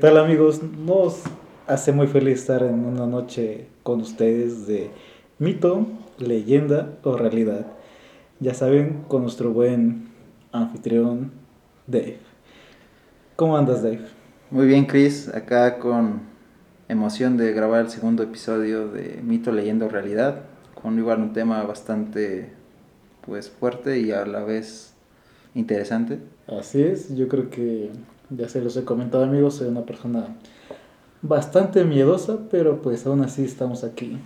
tal amigos? Nos hace muy feliz estar en una noche con ustedes de mito, leyenda o realidad. Ya saben, con nuestro buen anfitrión Dave. ¿Cómo andas Dave? Muy bien Chris, acá con emoción de grabar el segundo episodio de Mito, leyenda o realidad, con igual un tema bastante pues fuerte y a la vez interesante. Así es, yo creo que ya se los he comentado amigos, soy una persona bastante miedosa, pero pues aún así estamos aquí.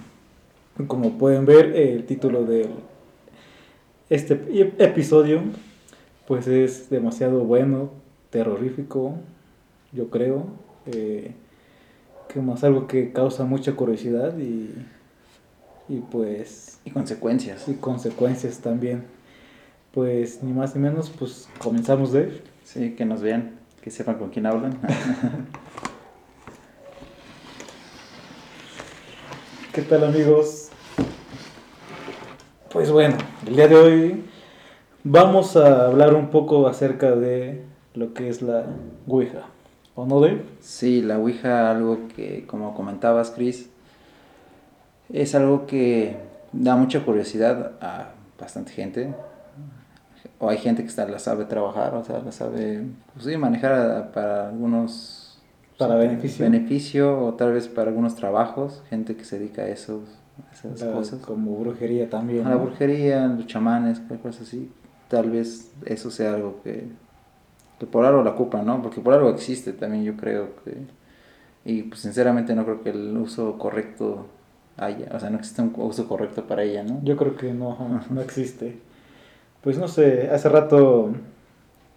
Como pueden ver, el título de este episodio pues es demasiado bueno, terrorífico, yo creo. Eh, que más algo que causa mucha curiosidad y, y pues... Y consecuencias. Y consecuencias también. Pues ni más ni menos, pues comenzamos de... Sí, que nos vean, que sepan con quién hablan. ¿Qué tal amigos? Pues bueno, el día de hoy vamos a hablar un poco acerca de lo que es la Ouija. ¿O no, Dave? Sí, la Ouija, algo que, como comentabas, Chris, es algo que da mucha curiosidad a bastante gente. O hay gente que la sabe trabajar, o sea, la sabe pues sí, manejar para algunos para beneficio. Beneficio o tal vez para algunos trabajos, gente que se dedica a esos, esas cosas. Como brujería también. A la brujería, los chamanes, cosas así. Tal vez eso sea algo que, que por algo la ocupan, ¿no? Porque por algo existe también, yo creo que. Y pues sinceramente no creo que el uso correcto haya, o sea, no existe un uso correcto para ella, ¿no? Yo creo que no, no existe. Pues no sé, hace rato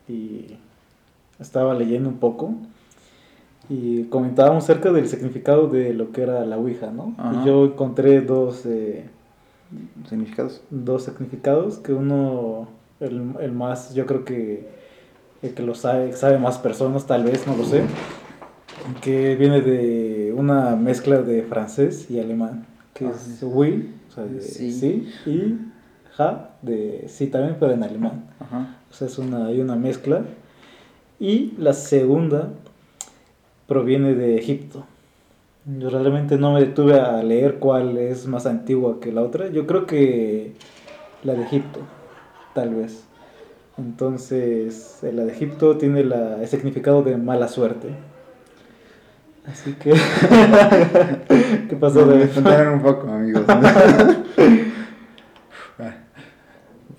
y estaba leyendo un poco y comentábamos acerca del significado de lo que era la Ouija, ¿no? Y yo encontré dos eh, significados. Dos significados, que uno, el, el, más, yo creo que el que lo sabe, sabe más personas, tal vez, no lo sé, que viene de una mezcla de francés y alemán, que es oui, o sea, de sí. y ja, de sí también, pero en alemán. O sea, es una, hay una mezcla. Y la segunda proviene de Egipto. Yo realmente no me detuve a leer cuál es más antigua que la otra. Yo creo que la de Egipto, tal vez. Entonces, la de Egipto tiene la, el significado de mala suerte. Así que... ¿Qué pasó? Me un poco, amigos.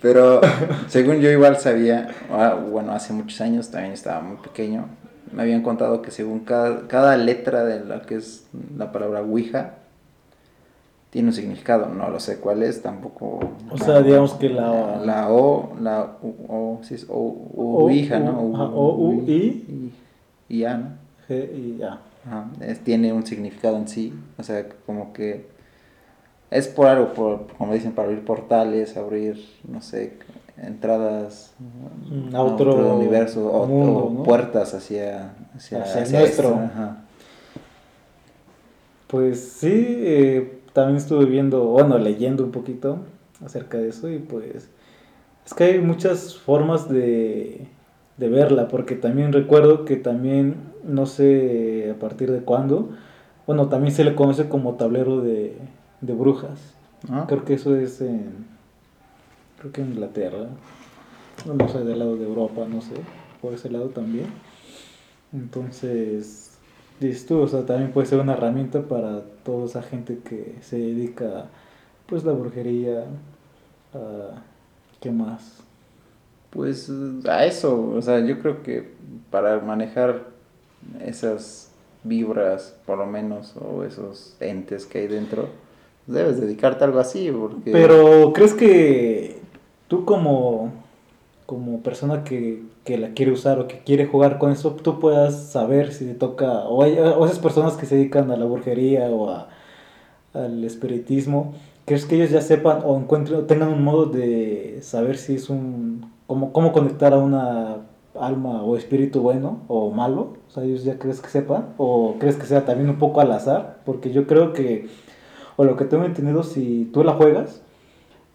Pero según yo igual sabía, ah, bueno, hace muchos años también estaba muy pequeño, me habían contado que según cada, cada letra de la que es la palabra Ouija, tiene un significado, no lo sé cuál es, tampoco. O sea, digamos que la... La O, la O, sí es O, o, Ouija, ¿no? O, U, I. Y A, ¿no? G, I, A. Ajá, tiene un significado en sí, o sea, como que es por algo, por, como dicen, para abrir portales, abrir, no sé, entradas a otro, universo o, puertas hacia, hacia, nuestro. Pues sí, eh, también estuve viendo, bueno, leyendo un poquito acerca de eso y pues es que hay muchas formas de, de verla, porque también recuerdo que también, no sé a partir de cuándo, bueno, también se le conoce como tablero de, de brujas. Ah. Creo que eso es en creo que en Inglaterra, no sé, del lado de Europa, no sé, por ese lado también. Entonces, dices tú, o sea, también puede ser una herramienta para toda esa gente que se dedica, pues, la brujería, a, ¿qué más? Pues a eso, o sea, yo creo que para manejar esas vibras, por lo menos, o esos entes que hay dentro, debes dedicarte a algo así, porque... Pero, ¿crees que tú como, como persona que, la quiere usar o que quiere jugar con eso, tú puedas saber si te toca, o, hay, o esas personas que se dedican a la brujería o al espiritismo, ¿crees que ellos ya sepan o encuentren, tengan un modo de saber si es un, cómo, cómo conectar a una alma o espíritu bueno o malo? O sea, ellos ya crees que sepan, o crees que sea también un poco al azar, porque yo creo que, o lo que tengo entendido, si tú la juegas,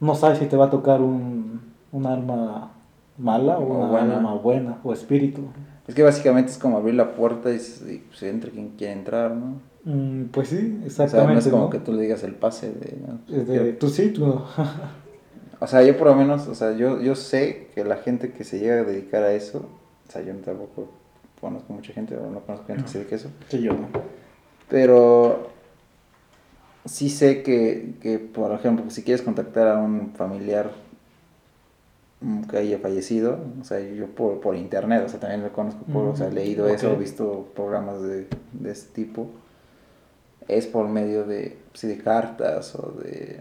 no sabes si te va a tocar un, alma mala o una alma buena o espíritu. Es que básicamente es como abrir la puerta y, se pues, entre quien quiere entrar, ¿no? Mm, pues sí, O exactamente. sea, no es como ¿no? que tú le digas el pase de... ¿no? Es de, tú sí, tú no. O sea, yo por lo menos, o sea, yo, yo sé que la gente que se llega a dedicar a eso, o sea, yo tampoco conozco mucha gente, o no conozco gente que se dedique a eso, sí, yo no. pero sí sé que, que, por ejemplo, si quieres contactar a un familiar mm, que haya fallecido, o sea, yo por, por internet, o sea, también lo conozco, por, o sea, he leído eso, he visto programas de, de este tipo, es por medio de, sí, de cartas o de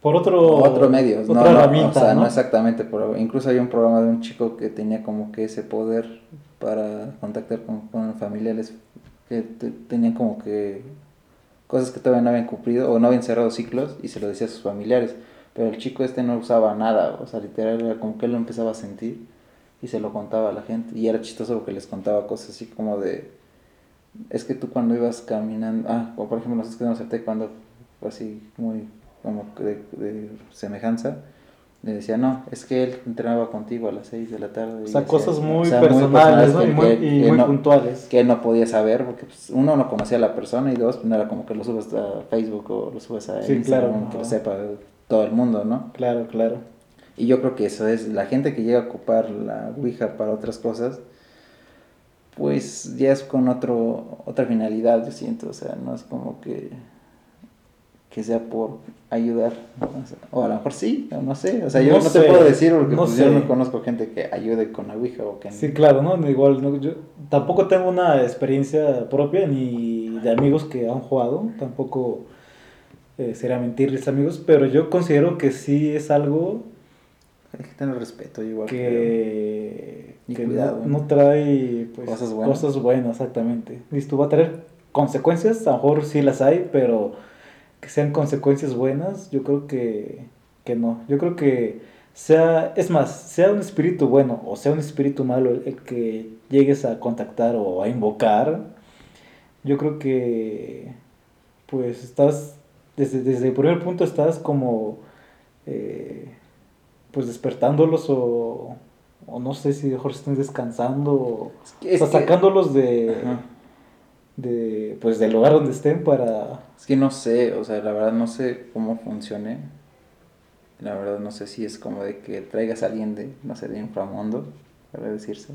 Por otro, otro medio, no, o sea, no, ¿no? exactamente, pero incluso había un programa de un chico que tenía como que ese poder para contactar con, con familiares que te- tenían como que cosas que todavía no habían cumplido o no habían cerrado ciclos y se lo decía a sus familiares, pero el chico este no usaba nada, o sea, literal era como que él lo empezaba a sentir y se lo contaba a la gente. Y era chistoso porque les contaba cosas así como de es que tú cuando ibas caminando, ah, o por ejemplo nosotros que nos acepté cuando así muy como de, de semejanza, le decía, no, es que él entrenaba contigo a las 6 de la tarde. O sea, decía, cosas o muy sea, personales, ¿no? que- Y muy, y que muy no- puntuales. que él no podía saber, porque pues, uno no conocía a la persona y dos, pues, no era como que lo subes a Facebook o lo subes a Sí, Instagram, claro, que lo sepa todo el mundo, ¿no? Claro, claro. Y yo creo que eso es, la gente que llega a ocupar la Ouija para otras cosas, pues ya es con otro, otra finalidad, yo siento, o sea, no es como que, que sea por ayudar, o, a lo mejor sí, no sé, o sea, yo No no, sé, te puedo decir porque no pues, yo no conozco gente que ayude con la Ouija o que... Sí, claro, ¿no? Igual, no, yo tampoco tengo una experiencia propia ni de amigos que han jugado, tampoco eh, sería mentirles amigos, pero yo considero que sí es algo Hay que tener respeto igual. que, Y que cuidado, no trae pues, Cosas buenas. cosas buenas, exactamente. Listo, va a traer consecuencias, a lo mejor sí las hay, pero que sean consecuencias buenas, yo creo que, que no. Yo creo que sea, es más, sea un espíritu bueno o sea un espíritu malo el, que llegues a contactar o a invocar, yo creo que pues estás, desde, desde el primer punto estás como eh, pues despertándolos o, o no sé si mejor están descansando o, Es que- es o sea, que- sacándolos de, Ajá. De pues del lugar donde estén para Es que no sé, o sea, la verdad no sé cómo funcione. La verdad no sé si es como de que traigas a alguien de, no sé, de inframundo, para decirse.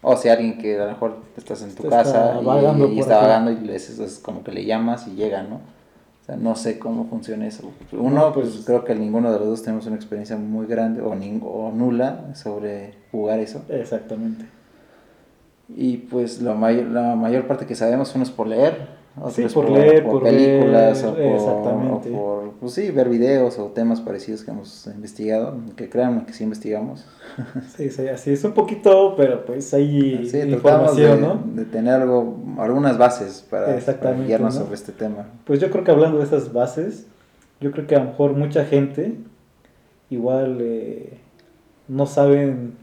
O sea, alguien que a lo mejor estás en tu Está- está casa y- está vagando y les, es como que le llamas y llega, ¿no? O sea, no sé cómo funciona eso. Uno, No, pues pues- creo que ninguno de los dos tenemos una experiencia muy grande o, ning- o nula sobre jugar eso. exactamente. Y pues la mayor, la mayor parte que sabemos uno es por leer, Sí, por leer, por películas ver, o por, exactamente. o por, pues sí, ver videos o temas parecidos que hemos investigado, que créanme que sí investigamos. Sí, sí, así es un poquito, pero pues hay Sí, de, información, ¿no? de tener algo, algunas bases para, para guiarnos ¿no? sobre este tema. Pues yo creo que hablando de esas bases, yo creo que a lo mejor mucha gente igual eh, no saben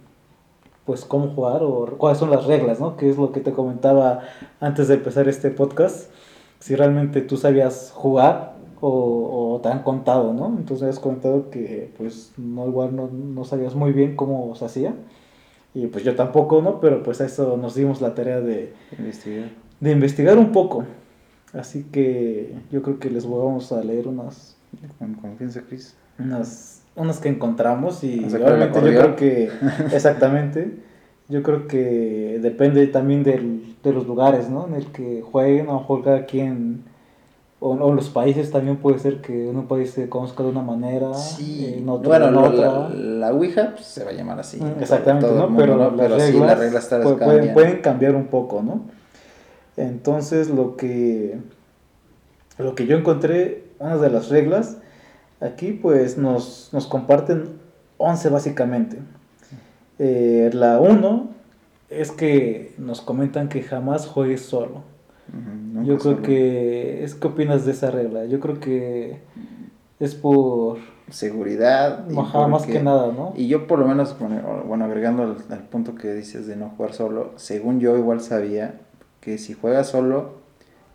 pues cómo jugar o cuáles son las reglas, ¿no? Que es lo que te comentaba antes de empezar este podcast. Si realmente tú sabías jugar o, o te han contado, ¿no? Entonces has comentado que pues no igual no, no sabías muy bien cómo se hacía. Y pues yo tampoco, ¿no? Pero pues a eso nos dimos la tarea de, Investigar. de investigar un poco. Así que yo creo que les vamos a leer unas, Con confianza, Chris. unas, unas que encontramos y ¿Vas a sacar la obviamente yo creo que, exactamente, yo creo que depende también del, de los lugares, ¿no? En el que jueguen, a lo mejor cada quien, o, o los países también puede ser que en un país se conozca de una manera, Sí, en otro bueno, en la, otra. la, la Ouija pues, se va a llamar así. Todo- Exactamente, todo ¿no? mundo, Pero, ¿no? las Pero sí, reglas, las reglas pueden, cambian. pueden cambiar un poco, ¿no? Entonces, lo que, lo que yo encontré, una de las reglas, aquí pues nos, nos comparten 11 básicamente. Eh, la 1 es que nos comentan que jamás juegues solo. Yo creo solo. que, es ¿qué opinas de esa regla? Yo creo que es por, Seguridad. y ajá, más que nada, ¿no? Y yo por lo menos, bueno, bueno, agregando al, al punto que dices de no jugar solo, según yo igual sabía que si juegas solo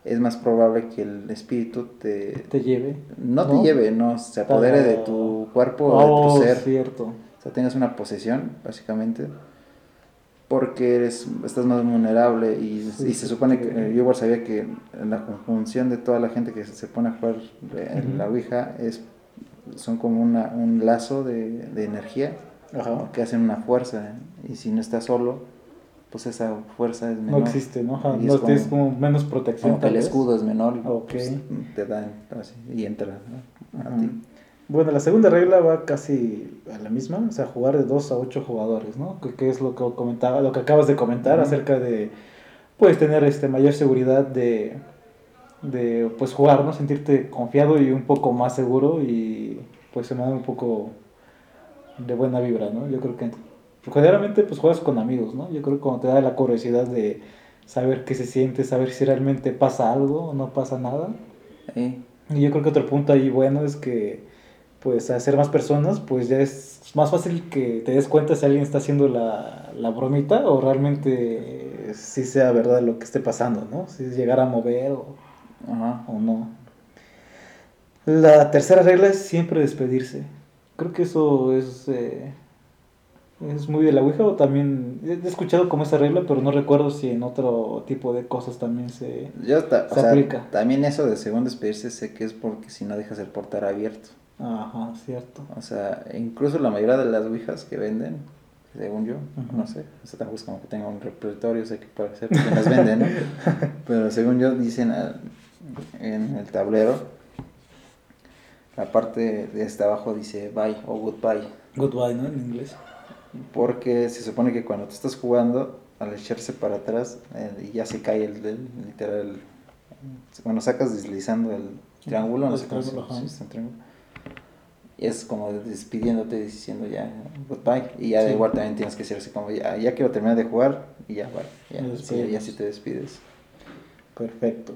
es más probable que el espíritu te... Te lleve. no te lleve, no, se apodere de tu cuerpo o de Oh, tu ser. cierto. O sea, tengas una posesión, básicamente. porque eres, estás más vulnerable y, Sí, y se sí, supone sí. que eh, yo igual sabía que la conjunción de toda la gente que se pone a jugar en la Ouija es, son como una, un lazo de, de energía Ajá. que hacen una fuerza y si no estás solo pues esa fuerza es No menor. existe, ¿no? Y es no como- tienes como menos protección. Como que el escudo es menor, Ok. pues, te dan así, y entra ¿no? a ti. Bueno, la segunda regla va casi a la misma, o sea, jugar de 2 a 8 jugadores, ¿no? Que, que es lo que comentaba, lo que acabas de comentar acerca de pues tener este mayor seguridad de de pues jugar, ¿no? Sentirte confiado y un poco más seguro y pues se me da un poco de buena vibra, ¿no? Yo creo que generalmente pues juegas con amigos, ¿no? Yo creo que cuando te da la curiosidad de saber qué se siente, saber si realmente pasa algo o no pasa nada, y yo creo que otro punto ahí bueno es que, pues, al ser más personas, pues ya es más fácil que te des cuenta si alguien está haciendo la, la bromita o realmente si sea verdad lo que esté pasando, ¿no? Si llegar a mover o, Ajá. o no. La tercera regla es siempre despedirse. Creo que eso es, eh, es muy de la Ouija o también he escuchado como esa regla, pero no recuerdo si en otro tipo de cosas también se... Yo ta- o Se sea, aplica. también eso de según despedirse sé que es porque si no dejas el portal abierto. Ajá, cierto. O sea, incluso la mayoría de las ouijas que venden, según yo, no sé, o sea, tampoco es como que tenga un repertorio, sé que puede ser que las venden, ¿no? Pero según yo dicen en el tablero, la parte de hasta abajo dice bye o goodbye, Goodbye, ¿no? En inglés. Porque se supone que cuando te estás jugando, al echarse para atrás eh, y ya se cae el, el- literal, bueno, sacas deslizando el triángulo, no sé cómo se triángulo. Y es como despidiéndote, diciendo ya goodbye. Y ya Sí. de igual también tienes que decir así como ya, ya quiero terminar de jugar y ya, vale. Ya, Y así te despides. Perfecto.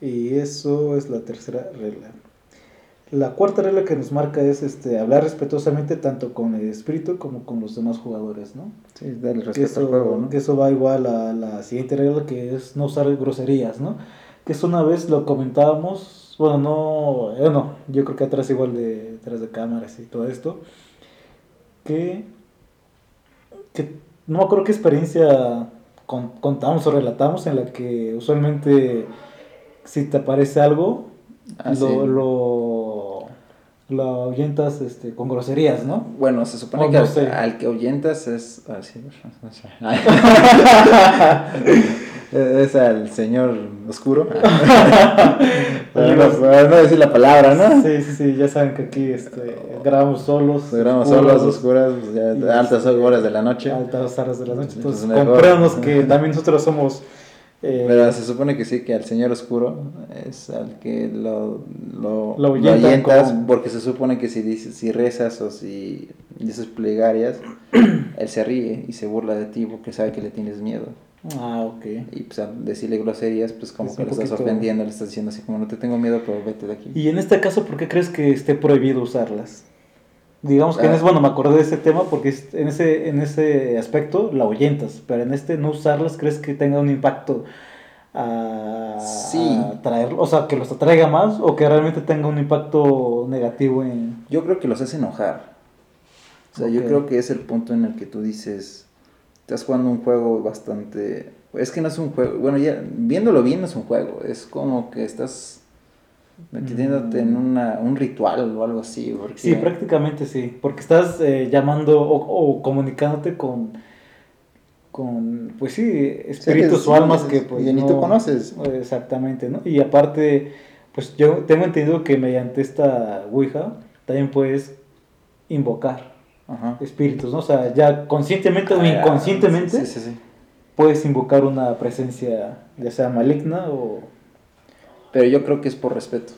Y eso es la tercera regla. La cuarta regla que nos marca es este hablar respetuosamente tanto con el espíritu como con los demás jugadores, ¿no? Sí, darle respeto eso, al juego, ¿no? que eso va igual a la siguiente regla que es no usar groserías, ¿no? Que eso una vez lo comentábamos, bueno, no, eh, no, yo creo que atrás igual de, atrás de cámaras y todo esto, que, que no me acuerdo qué experiencia con- contamos o relatamos en la que usualmente si te aparece algo, Ah, lo, sí. lo, lo ahuyentas este, con groserías, ¿no? Bueno, se supone que no al, que ahuyentas es. ah, sí, no sé. es al señor oscuro. Para no, para no decir la palabra, ¿no? Sí, sí, sí, ya saben que aquí este, grabamos solos. Grabamos oscuros, solos, oscuras, pues, ya, altas este, horas de la noche. Altas horas de la noche. Entonces, comprémonos que también nosotros somos. Eh, Pero se supone que sí, que al señor oscuro es al que lo, lo, Lo lo con- porque se supone que si dices, si rezas o si dices plegarias, él se ríe y se burla de ti porque sabe que le tienes miedo. Ah, ok. Y pues al decirle groserías, pues como Es que un le estás poquito- ofendiendo, le estás diciendo así como no te tengo miedo, pero vete de aquí. Y en este caso, ¿por qué crees que esté prohibido usarlas? Digamos que en Ah. ese, bueno, me acordé de ese tema porque es- en ese, en ese aspecto la ahuyentas, pero en este no usarlas, ¿crees que tenga un impacto a, Sí. a traer, o sea, que los atraiga más o que realmente tenga un impacto negativo en... Yo creo que los hace enojar. O sea, yo creo que es el punto en el que tú dices, estás jugando un juego bastante... Es que no es un juego, bueno, ya viéndolo bien no es un juego, es como que estás metiéndote en una, un ritual o algo así. Porque, Sí, prácticamente sí, porque estás eh, llamando o, o comunicándote con, con, pues sí, espíritus o almas que pues y ni no- tú conoces. Exactamente, ¿no? Y aparte, pues yo tengo entendido que mediante esta Ouija también puedes invocar Ajá. espíritus, ¿no? O sea, ya conscientemente o Ah, inconscientemente Sí, sí, sí. puedes invocar una presencia, ya sea maligna o... Pero yo creo que es por respeto.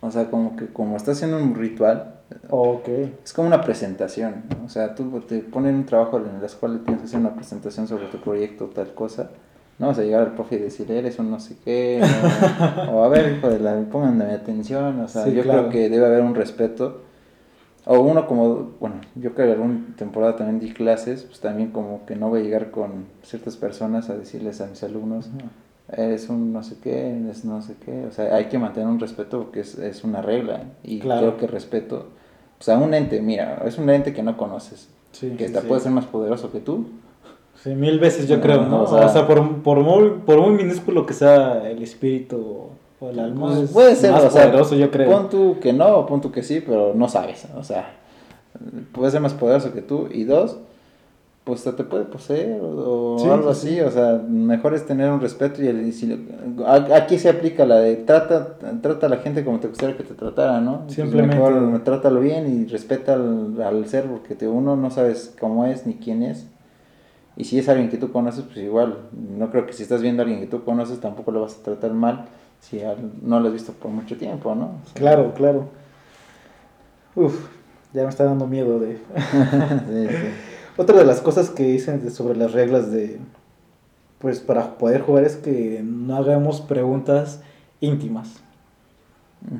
O sea, como que como estás haciendo un ritual, Ok, Es como una presentación, ¿no? o sea, tú te ponen un trabajo en escuela y tienes que hacer una presentación sobre tu proyecto o tal cosa. No vas a llegar al profe y decirle, eres un no sé qué, o, o, a ver, hijo de la, pónganme atención, o sea, Sí, yo claro. creo que debe haber un respeto. O uno como, bueno, yo que alguna temporada también di clases, pues también como que no voy a llegar con ciertas personas a decirles a mis alumnos, eres un no sé qué, eres no sé qué, o sea, hay que mantener un respeto porque es, es una regla y Claro. creo que respeto, o sea, un ente, mira, es un ente que no conoces, sí, que sí, sí. puede ser más poderoso que tú, Sí, mil veces yo creo, ¿no? O sea, por, por, muy, por muy minúsculo que sea el espíritu o el alma, pues, puede ser más poderoso, yo creo. Pon tú que no, pon tú que sí, pero no sabes. O sea, puede ser más poderoso que tú. Y dos, pues te puede poseer o, algo así, o sea, mejor es tener un respeto y, el, aquí se aplica la de trata, trata a la gente como te gustaría que te tratara, ¿no? Simplemente. mejor trátalo bien y respeta al, al ser porque te, uno no sabes cómo es ni quién es. Y si es alguien que tú conoces, pues igual, no creo que si estás viendo a alguien que tú conoces tampoco lo vas a tratar mal si no lo has visto por mucho tiempo, ¿no? claro, claro. Uf, ya me está dando miedo de... sí, sí. Otra de las cosas que dicen sobre las reglas de, pues para poder jugar es que no hagamos preguntas íntimas.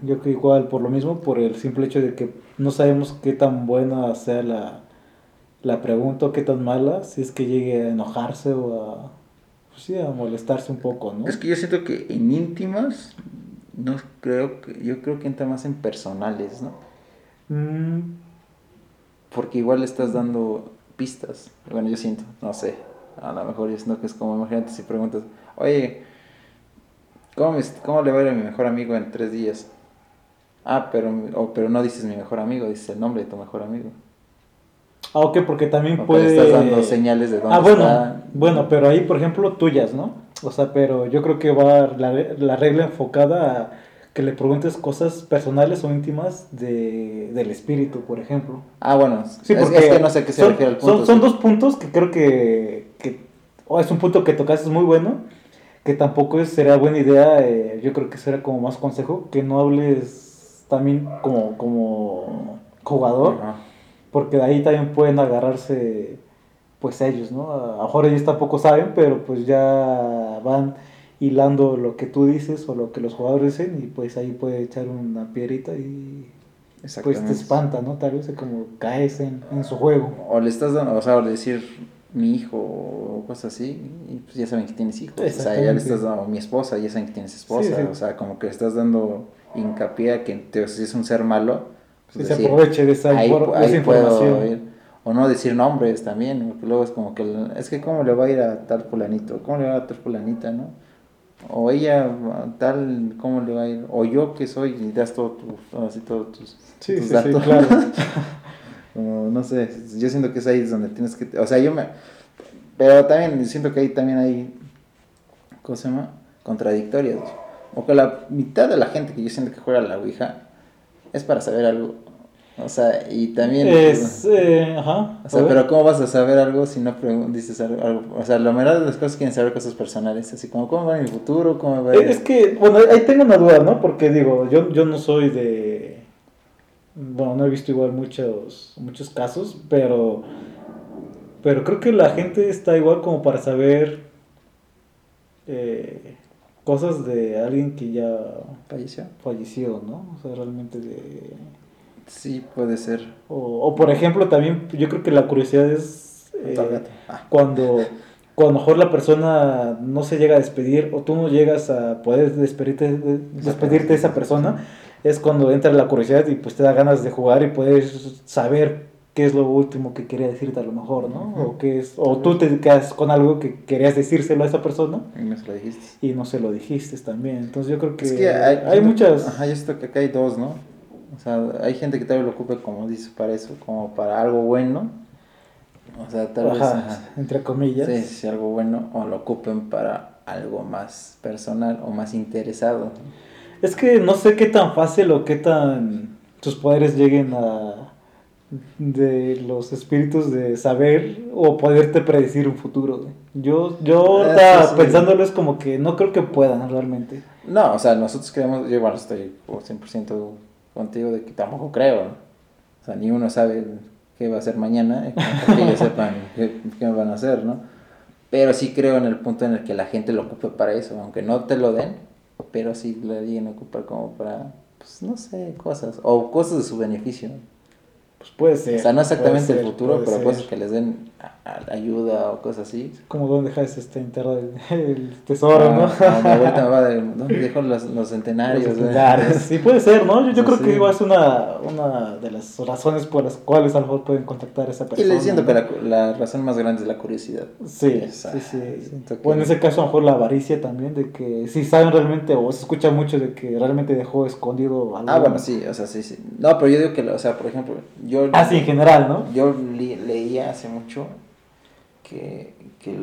Yo creo igual por lo mismo, por el simple hecho de que no sabemos qué tan buena sea la, la pregunta o qué tan mala, si es que llegue a enojarse o a, pues sí, a molestarse un poco, ¿no? Es que yo siento que en íntimas, no creo que, yo creo que entra más en personales, ¿no? Mm. Porque igual estás dando pistas. Bueno, yo siento, no sé. A lo mejor yo siento que es como, imagínate si preguntas, oye, ¿cómo, cómo le va a ir a mi mejor amigo en tres días? Ah, pero, pero no dices mi mejor amigo, dices el nombre de tu mejor amigo. Ah, ok, porque también puede... Estás dando señales de dónde Ah, bueno, bueno, pero ahí, por ejemplo, tuyas, ¿no? O sea, pero yo creo que va la, la regla enfocada a que le preguntes cosas personales o íntimas de, del espíritu, por ejemplo. Ah, bueno, sí, porque es, que no sé qué se son, refiere al punto. Son, dos puntos que creo que, que es un punto que tocaste muy bueno, que tampoco será buena idea, eh, yo creo que será como más consejo, que no hables también como, como jugador, porque de ahí también pueden agarrarse pues ellos, ¿no? A lo mejor ellos tampoco saben, pero pues ya van hilando lo que tú dices o lo que los jugadores dicen y pues ahí puede echar una piedrita y pues te espanta, ¿no? Tal vez como caes en, su juego. O le estás dando, o sea, o decir mi hijo o cosas así, y pues ya saben que tienes hijos. O sea, ya le estás dando mi esposa, ya saben que tienes esposa. O sea, como que le estás dando hincapié a que te, si es un ser malo, pues se aproveche de esa, información. o no decir nombres también, porque luego es como que, es que cómo le va a ir a tal fulanito, cómo le va a tal fulanita, ¿no? O ella tal, ¿cómo le va a ir? O yo que soy y das todo tu, así todos tus, sí, sí, datos. Sí, claro. no sé, yo siento que es ahí donde tienes que, o sea, yo me, pero también siento que ahí también hay, ¿cómo se llama? Contradictorias. O que la mitad de la gente que yo siento que juega a la Ouija es para saber algo o sea, y también... Es, eh, ajá. O sea, pero ¿cómo vas a saber algo si no dices algo, O sea, la mayoría de las cosas quieren saber cosas personales, así como cómo va mi futuro, cómo va... Es que, bueno, ahí tengo una duda, ¿no? Porque digo, yo, yo no soy de... Bueno, no he visto igual muchos, muchos casos, pero... Pero creo que la gente está igual como para saber eh, cosas de alguien que ya falleció. Falleció, ¿no? O sea, realmente de Sí, puede ser. O, por ejemplo, también yo creo que la curiosidad es eh, ah. cuando, cuando mejor la persona no se llega a despedir o tú no llegas a poder despedirte, despedirte de esa persona, es cuando entra la curiosidad y pues te da ganas de jugar y puedes saber qué es lo último que quería decirte a lo mejor, ¿no? O qué es, o tú te quedas con algo que querías decírselo a esa persona y no se lo dijiste. Y no se lo dijiste también. Entonces yo creo que, hay, hay, muchas... Ajá, yo que acá hay dos, ¿no? O sea, hay gente que tal vez lo ocupe como dice para eso, como para algo bueno. O sea, tal vez. Entre comillas. Sí, sí, algo bueno. O lo ocupen para algo más personal o más interesado. Es que no sé qué tan fácil o qué tan tus poderes lleguen a de los espíritus de saber o poderte predecir un futuro. Yo, yo ah, pensándolo es como que no creo que puedan realmente. No, o sea, nosotros creemos, yo igual estoy por 100% contigo de que tampoco creo. O sea, ni uno sabe qué va a hacer mañana, que ellos sepan qué, qué, van a hacer, ¿no? Pero sí creo en el punto en el que la gente lo ocupe para eso, aunque no te lo den, pero sí lo lleguen a ocupar como para, pues no sé, cosas, o cosas de su beneficio. Pues puede ser. O sea, no exactamente el futuro, pero cosas que les den ayuda o cosas así. Como dónde dejas este enterrado el, tesoro, ¿no? Ah, no, vuelta va de dónde dejo los, los centenarios. Los centenarios. Sí, puede ser, ¿no? Yo, yo creo que igual es una, una de las razones por las cuales a lo mejor pueden contactar a esa persona. Y le diciendo que la, la, razón más grande es la curiosidad. Sí, sí, sí. O en ese caso a lo mejor la avaricia también, de que si saben realmente, o se escucha mucho de que realmente dejó escondido algo. Ah, bueno, sí, o sea, sí, sí. No, pero yo digo que, o sea, por ejemplo, yo... Ah, sí, en general, ¿no? Yo leía hace mucho que, que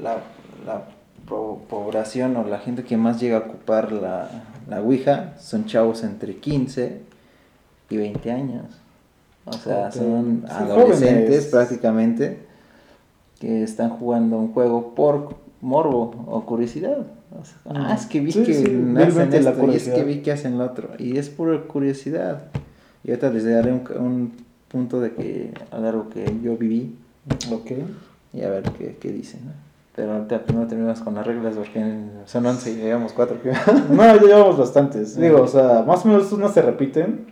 la, la, población o la gente que más llega a ocupar la, la Ouija son chavos entre 15 y 20 años. O sea, son adolescentes prácticamente que están jugando un juego por morbo o curiosidad. ah, es que vi que hacen esto y es que vi que hacen lo otro. Y es por curiosidad. Y ahorita les daré un, un punto de que algo que yo viví. Ok y a ver qué, qué dicen. ¿no? Pero ahorita primero terminamos con las reglas porque son 11 y llevamos 4. no, ya llevamos bastantes. Digo, o sea, más o menos unas se repiten.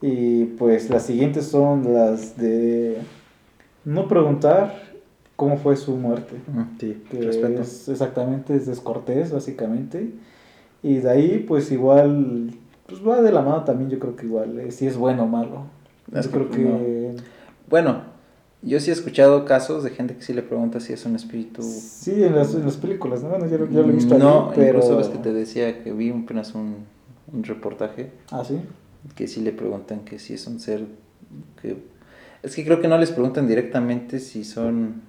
Y pues las siguientes son las de no preguntar cómo fue su muerte. Sí, que respeto. Es, exactamente, es descortés, básicamente. Y de ahí, pues igual, pues va de la mano también, yo creo que igual, eh, si es bueno o malo. yo creo que... Bueno, yo sí he escuchado casos de gente que sí le pregunta si es un espíritu. Sí, en las, en las películas, ¿no? Bueno, yo, lo he visto No, pero... incluso ves que te decía que vi apenas un, un reportaje. Ah, sí. Que sí le preguntan que si es un ser que... Es que creo que no les preguntan directamente si son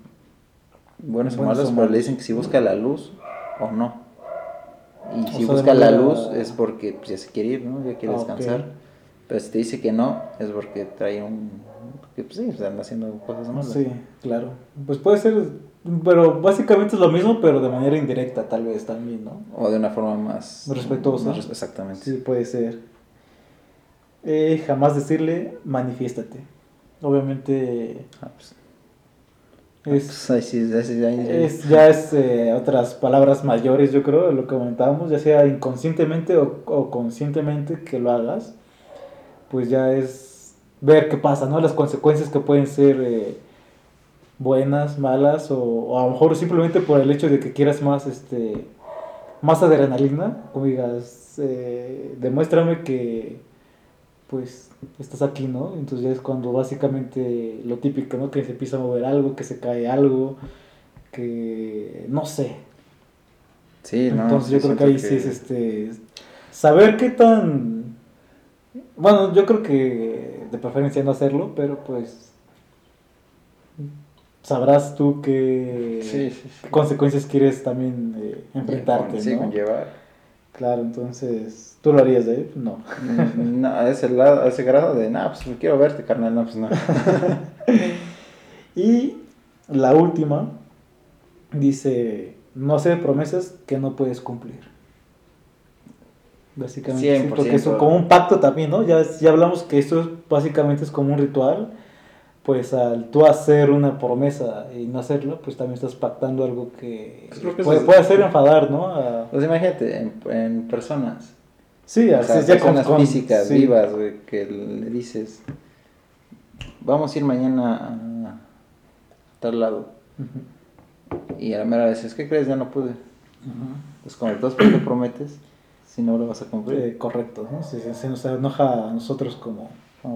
buenos, o malos, pero le dicen que si busca la luz o no. Y si busca la luz es porque pues, ya se quiere ir, ¿no? Ya quiere ah, descansar. Pero si te dice que no, es porque trae un que pues sí, están haciendo cosas malas. Sí, claro. Pues puede ser, pero básicamente es lo mismo, pero de manera indirecta tal vez también, ¿no? O de una forma más respetuosa. exactamente. Sí, puede ser. Eh, jamás decirle manifiéstate. Obviamente... Ah, pues. Es, ah, pues, es, ya es eh, otras palabras mayores, yo creo, de lo que comentábamos, ya sea inconscientemente o, o conscientemente que lo hagas, pues ya es ver qué pasa, ¿no? Las consecuencias que pueden ser eh, buenas, malas, o, a lo mejor simplemente por el hecho de que quieras más, este, más adrenalina, como digas, eh, demuéstrame que, pues, estás aquí, ¿no? Entonces ya es cuando básicamente lo típico, ¿no? Que se empieza a mover algo, que se cae algo, que, no sé. Sí, no, Entonces yo creo que ahí sí es, este, saber qué tan... Bueno, yo creo que de preferencia no hacerlo, pero pues sabrás tú qué consecuencias quieres también eh, enfrentarte. Sí, ¿no? llevar. Claro, entonces, ¿tú lo harías de él? No. Mm, no, a ese, lado, a ese grado de, nada, pues quiero verte, carnal, no, pues no. y la última dice, no hacer promesas que no puedes cumplir. Básicamente, porque es como un pacto también, ¿no? Ya, ya hablamos que esto básicamente es como un ritual, pues al tú hacer una promesa y no hacerlo, pues también estás pactando algo que, puede, puede, hacer enfadar, ¿no? Pues imagínate, en, en personas. Sí, o sea, personas físicas, vivas, güey, que le dices, vamos a ir mañana a tal lado. Y a la mera vez, ¿qué crees? Ya no pude. Pues con el dos te prometes si no lo vas a cumplir. Eh, correcto, ¿no? Si, se nos enoja a nosotros como,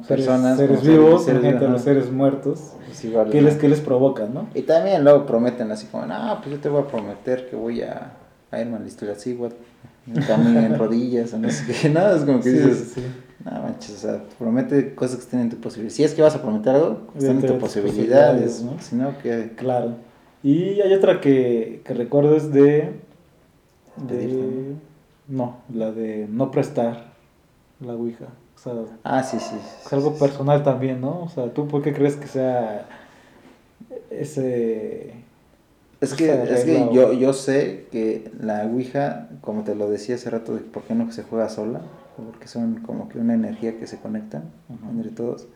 personas, seres, vivos, seres, gente, los seres muertos, pues ¿qué, les, ¿qué les provoca, no? Y también luego prometen así como, ah, pues yo te voy a prometer que voy a, a irme a la historia así, voy camino en rodillas, o no sé qué, nada, es como que dices, sí, no manches, o sea, promete cosas que estén en tu posibilidad. Si es que vas a prometer algo, están en tu posibilidades, ¿no? Si no, que... Claro. Y hay otra que, que recuerdo es de... de no, la de no prestar la Ouija. O sea, ah, sí, sí. Es algo personal también, ¿no? O sea, ¿tú por qué crees que sea ese... Es que, es que yo, yo sé que la Ouija, como te lo decía hace rato, de por qué no se juega sola, porque son como que una energía que se conectan entre todos,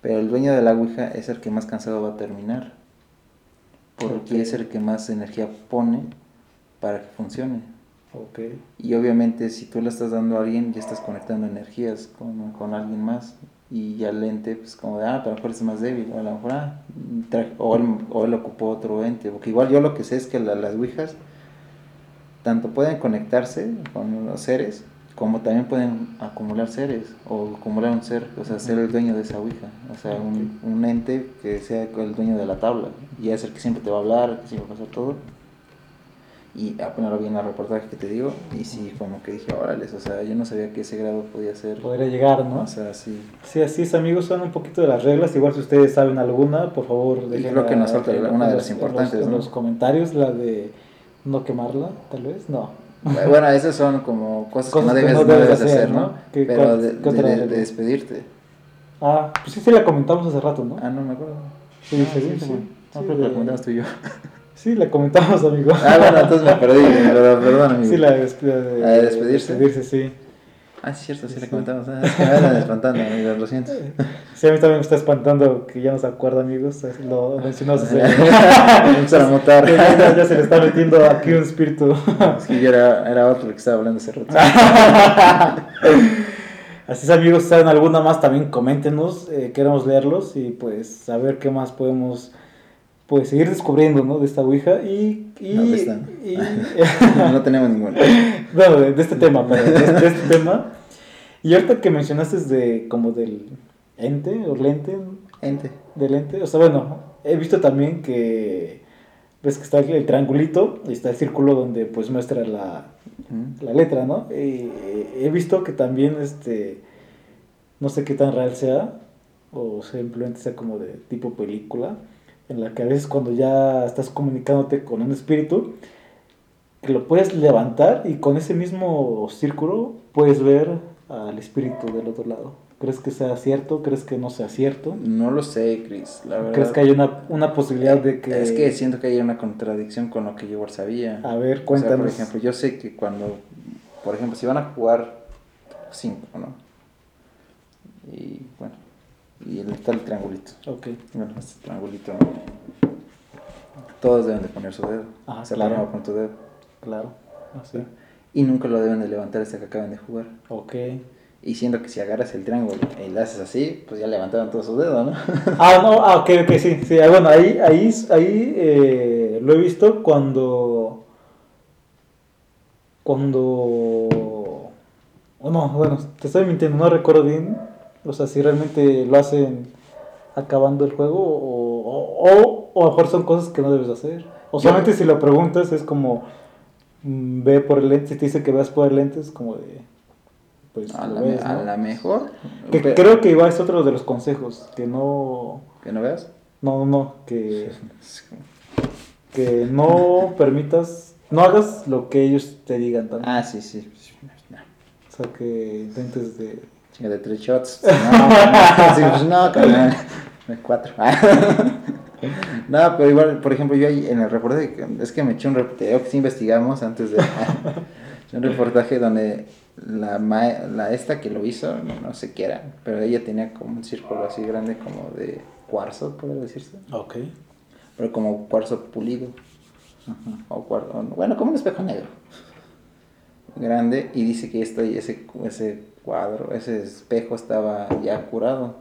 pero el dueño de la Ouija es el que más cansado va a terminar, porque es el que más energía pone para que funcione. Okay. Y obviamente si tú le estás dando a alguien, ya estás conectando energías con, con alguien más. Y ya el ente, pues como de, ah, pero ¿cuál es más débil? O a lo mejor, ah, o, él, o él ocupó otro ente. Porque igual yo lo que sé es que las Ouijas tanto pueden conectarse con los seres, como también pueden acumular seres, o acumular un ser, o sea, ser el dueño de esa Ouija. O sea, un, un ente que sea el dueño de la tabla. Y es el que siempre te va a hablar, que siempre va a hacer todo y a ponerlo bien al reportaje que te digo y sí como que dije órale o sea yo no sabía que ese grado podía ser podría llegar no o sea sí. Sí así es amigos son un poquito de las reglas igual si ustedes saben alguna por favor dejen creo que nos falta una de las importantes en los, comentarios la de no quemarla tal vez no. Bueno esas son como cosas, que no debes, de hacer, no, pero de, de, despedirte. Ah pues sí sí la comentamos hace rato no ah no me acuerdo. Sí ah, sí, sí, sí, no creo que la comentamos tú y yo Sí, la comentamos, amigo. Ah, bueno, entonces me perdí, pero perdón, amigo. Sí, la de, despedirse. despedirse, sí. Ah, sí, cierto, sí, la comentamos. Ah, es que me van espantando, amigo, lo siento. Sí, a mí también me está espantando que ya no se acuerda, amigos. Lo mencionamos hace. mutar. ya, ya se le está metiendo aquí un espíritu. Es que yo era, era otro que estaba hablando hace rato. Así es, amigos, saben alguna más, también coméntenos. Eh, queremos leerlos y pues saber qué más podemos pues seguir descubriendo, ¿no? De esta Ouija y... y, no, no, tenemos ninguna. Bueno, de, este tema, pero de, este tema. Y ahorita que mencionaste de como del ente o lente. Ente. Del ente. O sea, bueno, he visto también que ves que está el triangulito y está el círculo donde pues muestra la, la letra, ¿no? Y he visto que también este no sé qué tan real sea o simplemente sea como de tipo película en la que a veces cuando ya estás comunicándote con un espíritu, que lo puedes levantar y con ese mismo círculo puedes ver al espíritu del otro lado. ¿Crees que sea cierto? ¿Crees que no sea cierto? No lo sé, Chris, la verdad. ¿Crees que hay una, una posibilidad de que...? Es que siento que hay una contradicción con lo que yo sabía. A ver, cuéntanos. por ejemplo, yo sé que cuando, por ejemplo, si van a jugar cinco, ¿no? Y bueno, y está el triangulito. Ok. Bueno, este triangulito. Todos deben de poner su dedo. Ah, Se claro. con tu dedo. Claro. Así. Y nunca lo deben de levantar hasta que acaben de jugar. Ok. Y siendo que si agarras el triángulo y lo haces así, pues ya levantaron todo su dedo, ¿no? ah, no, ah, ok, ok, sí. sí. Ah, bueno, ahí, ahí, ahí eh, lo he visto cuando. Cuando. no, bueno, te estoy mintiendo, no recuerdo bien o sea, si realmente lo hacen acabando el juego o, o, o a lo mejor son cosas que no debes hacer. O solamente si lo preguntas es como mm, ve por el lente, si te dice que veas por el lente es como de... Pues, a, la, mejor. creo que igual es otro de los consejos, que no... ¿Que no veas? No, no, que... que no permitas, no hagas lo que ellos te digan también. Ah, sí, sí. O sea, que intentes de de tres shots. No, no, pues Cuatro. no, pero igual, por ejemplo, yo ahí en el reportaje, es que me eché un reportaje que sí investigamos antes de. un reportaje donde la, la esta que lo hizo, no, sé qué era, pero ella tenía como un círculo así grande como de cuarzo, puede decirse. Ok. Pero como cuarzo pulido. O cuarzo, bueno, como un espejo negro. Grande, y dice que esto, ese, ese cuadro, ese espejo estaba ya curado.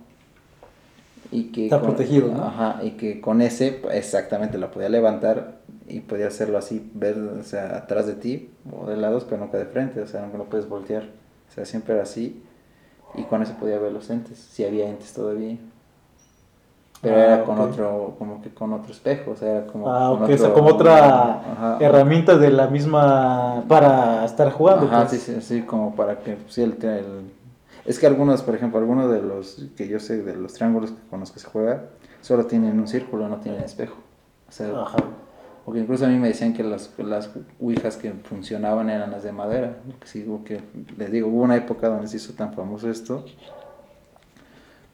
Y que Está protegido, ¿no? Ajá, y que con ese exactamente lo podía levantar y podía hacerlo así, ver, o sea, atrás de ti o de lados, pero nunca de frente, o sea, no lo puedes voltear. O sea, siempre era así. Y con eso podía ver los entes, si había entes todavía. Pero era ah, con otro, como que con otro espejo, o sea, era como... Ah, como otra herramienta de la misma para estar jugando. Ajá, pues. sí, sí, sí, como para que, sí, el, Es que algunos, por ejemplo, algunos de los que yo sé, de los triángulos con los que se juega, solo tienen un círculo, no tienen espejo. O sea, Ajá. Porque incluso a mí me decían que las, las ouijas que funcionaban eran las de madera. Sí, porque les digo, hubo una época donde se hizo tan famoso esto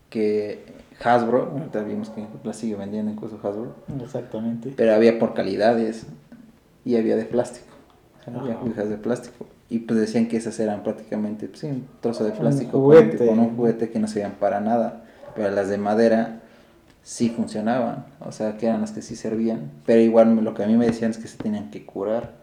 que Hasbro, ahorita vimos que la sigue vendiendo incluso Hasbro. Exactamente. Pero había por calidades y había de plástico. había de plástico. Y pues decían que esas eran prácticamente, pues, sí, un trozo de plástico con, un juguete que no servían para nada. Pero las de madera sí funcionaban, o sea, que eran las que sí servían. Pero igual lo que a mí me decían es que se tenían que curar.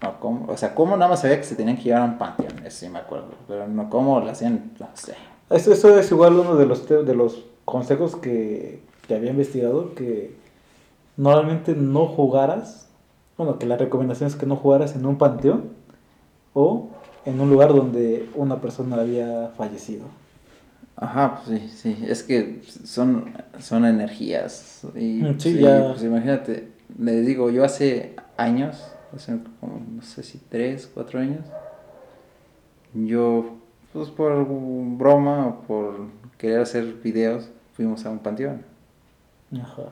No, ¿cómo? O sea, ¿cómo nada más sabía que se tenían que llevar a un panteón? Eso sí me acuerdo. Pero no, ¿cómo lo hacían? No sé. Eso, eso es igual uno de los, de los consejos que, que había investigado, que normalmente no jugaras, bueno, que la recomendación es que no jugaras en un panteón o en un lugar donde una persona había fallecido. Ajá, pues sí, sí, es que son, son energías. Y Mm, sí, sí, ya. pues imagínate, les digo, yo hace años, hace como, no sé si tres, cuatro años, yo, pues por broma o por querer hacer videos, fuimos a un panteón. Ajá.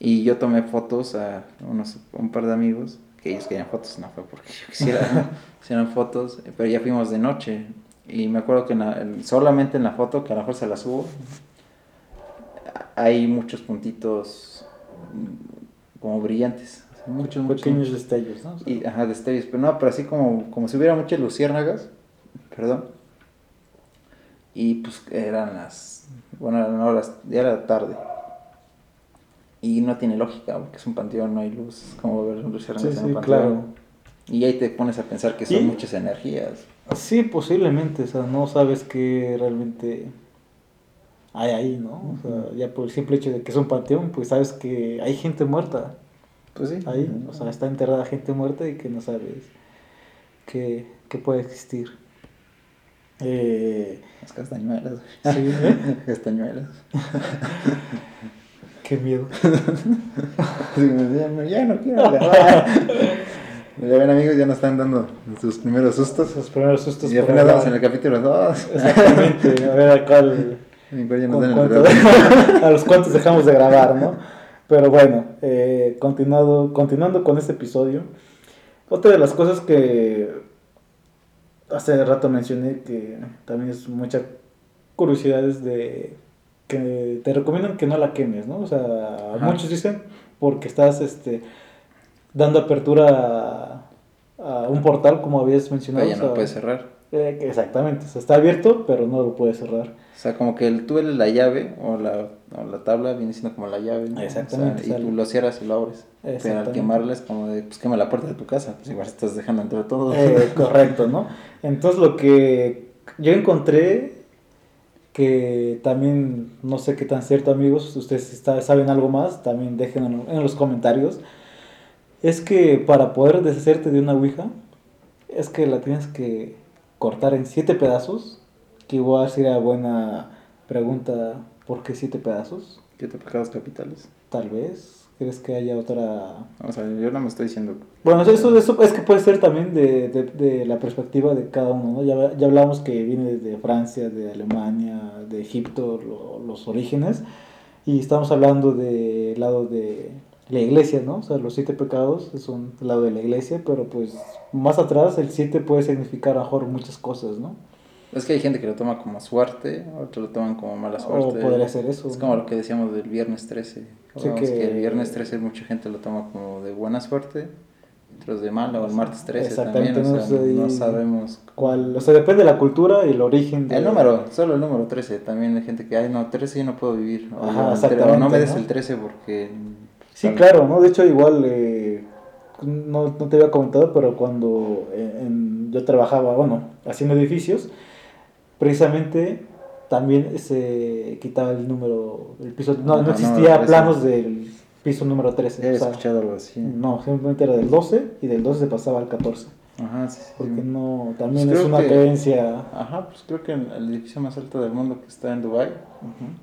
Y yo tomé fotos a unos, un par de amigos, que ellos querían fotos, no fue porque yo quisiera, quisieran fotos, pero ya fuimos de noche. Y me acuerdo que en la- en- solamente en la foto, que a lo mejor se la subo, hay muchos puntitos mm, como brillantes. Muchos, muchos. Pequeños destellos, ¿no? Y, ajá, destellos, pero no, pero así como, como si hubiera muchas luciérnagas, perdón. Y pues eran las, bueno, eran horas, ya era tarde. Y no tiene lógica, porque es un panteón, no hay luz, es como ver Sí, en un sí, panteón. claro. Y ahí te pones a pensar que son ¿Y? muchas energías. Sí, posiblemente, o sea, no sabes qué realmente hay ahí, ¿no? O sea, ya por el simple hecho de que es un panteón, pues sabes que hay gente muerta Pues sí. ahí, o sea, está enterrada gente muerta y que no sabes que, que puede existir. Eh, Las castañuelas. sí, ¿eh? castañuelas. Qué miedo. Ya, no, ya no quiero grabar. Ya ven amigos, ya nos están dando sus primeros sustos. Los primeros sustos. Y apenas vamos en el capítulo 2. Exactamente, a ver cuánto- reloj. a los cuantos dejamos de grabar, ¿no? Pero bueno, eh, continuado, continuando con este episodio, otra de las cosas que hace rato mencioné que también es mucha curiosidad de que te recomiendan que no la quemes, ¿no? O sea, Ajá. muchos dicen porque estás este dando apertura a, a un portal como habías mencionado. Pero ya o no sea, puedes cerrar. Eh, exactamente, o sea, está abierto, pero no lo puedes cerrar. O sea, como que el, tú eres la llave o la, o la tabla viene siendo como la llave. ¿no? Exactamente, O sea, y tú lo cierras y lo abres. Pero al quemarla es como de, pues quema la puerta de tu casa. Pues igual estás dejando entrar todo. Eh, correcto, ¿no? Entonces lo que yo encontré, que también no sé qué tan cierto amigos, si ustedes está- saben algo más, también déjenlo en los comentarios, es que para poder deshacerte de una Ouija, es que la tienes que cortar en siete pedazos, que igual sería buena pregunta, ¿por qué siete pedazos? ¿Qué te pecados capitales? Tal vez, ¿crees que haya otra O sea, yo no me estoy diciendo. bueno, eso, eso es que puede ser también de, de, de la perspectiva de cada uno, ¿no? Ya, ya hablamos que viene de Francia, de Alemania, de Egipto, lo- los orígenes, y estamos hablando del lado de la iglesia, ¿no? O sea, los siete pecados son del lado de la iglesia, pero pues más atrás el siete puede significar a mejor muchas cosas, ¿no? Es que hay gente que lo toma como suerte, otros lo toman como mala suerte. O podría ser eso. Es ¿no? como lo que decíamos del viernes 13. Hablamos que- que... el viernes 13 mucha gente lo toma como de buena suerte, otros de mala, o el martes 13 Exactamente, también. O no sea, no sabemos. ¿Cuál? O sea, depende de la cultura y el origen. de- El número, solo el número 13. También hay gente que, ay, no, 13 yo no puedo vivir. O, Ajá, o no exactamente, me des ¿no? el 13 porque. Sí, claro, ¿no? De hecho, igual, eh, no, no te había comentado, pero cuando eh, en- yo trabajaba, bueno, haciendo edificios, precisamente también se quitaba el número, el piso, no, Ajá, no no, existía planos del piso número 13. He o sea, escuchado algo así. no, simplemente era del 12 y del 12 se pasaba al 14. Ajá, sí, sí. Porque no, también Pues es una que- creencia. Ajá, pues creo que el, el edificio más alto del mundo que está en Dubai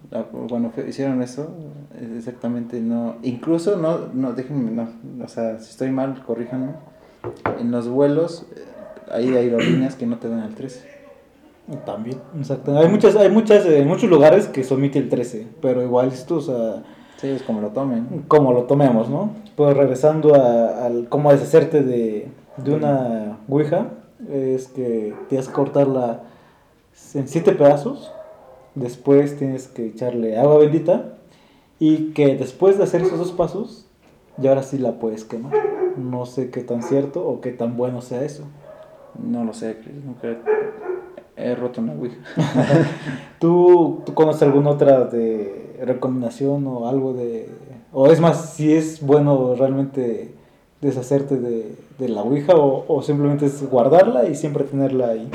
La- Cuando fue- hicieron eso, eh, exactamente no. Incluso no, no, déjenme, no, o sea, si estoy mal, corríjanme. En los vuelos eh, hay aerolíneas que no te dan el 13. También, exacto. Hay muchas, hay muchas, en muchos lugares que se omite el 13, pero igual esto, o sea, Sí, es como lo tomen. como lo tomemos, ¿no? Pues regresando a- al cómo deshacerte de, de una ouija, es que tienes que cortarla en siete pedazos, después tienes que echarle agua bendita y que después de hacer esos dos pasos, y ahora sí la puedes quemar. No sé qué tan cierto o qué tan bueno sea eso. No lo sé, Chris, nunca he roto una Ouija. ¿Tú, ¿Tú conoces alguna otra de recomendación o algo de... O es más, si es bueno realmente deshacerte de, de la Ouija o, o simplemente es guardarla y siempre tenerla ahí?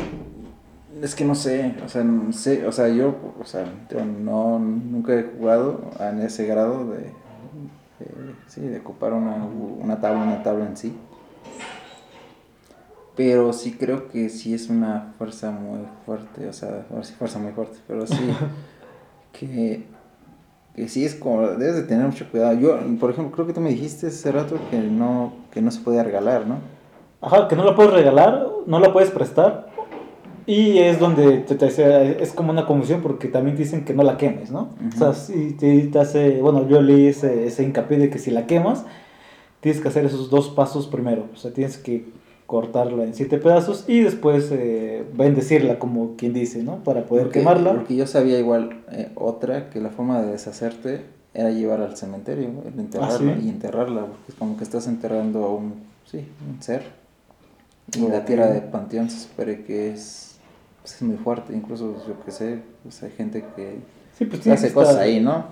Es que no sé, o sea, no sé, o sea, yo, o sea, yo no, nunca he jugado en ese grado de, de sí, de ocupar una, una tabla, una tabla en sí. Pero sí creo que sí es una fuerza muy fuerte, o sea, fuerza muy fuerte, pero sí, que, que sí es como, debes de tener mucho cuidado. Yo, por ejemplo, creo que tú me dijiste hace rato que no, que no se puede regalar, ¿no? Ajá, que no la puedes regalar, no la puedes prestar. Y es donde te, te- es como una confusión porque también dicen que no la quemes, ¿no? O sea, si te, te hace, bueno, yo leí ese, ese hincapié de que si la quemas, tienes que hacer esos dos pasos primero. O sea, tienes que cortarla en siete pedazos y después eh, bendecirla, como quien dice, ¿no? Para poder Porque- quemarla. Porque yo sabía igual eh, otra, que la forma de deshacerte era llevar al cementerio, enterrarla ¿Ah, sí? y enterrarla, porque es como que estás enterrando a un, sí, un ser. Y la tierra de panteón se supone que es, pues, es muy fuerte, incluso yo que sé, pues hay gente que Sí, pues tiene hace cosas estar- ahí, ¿no?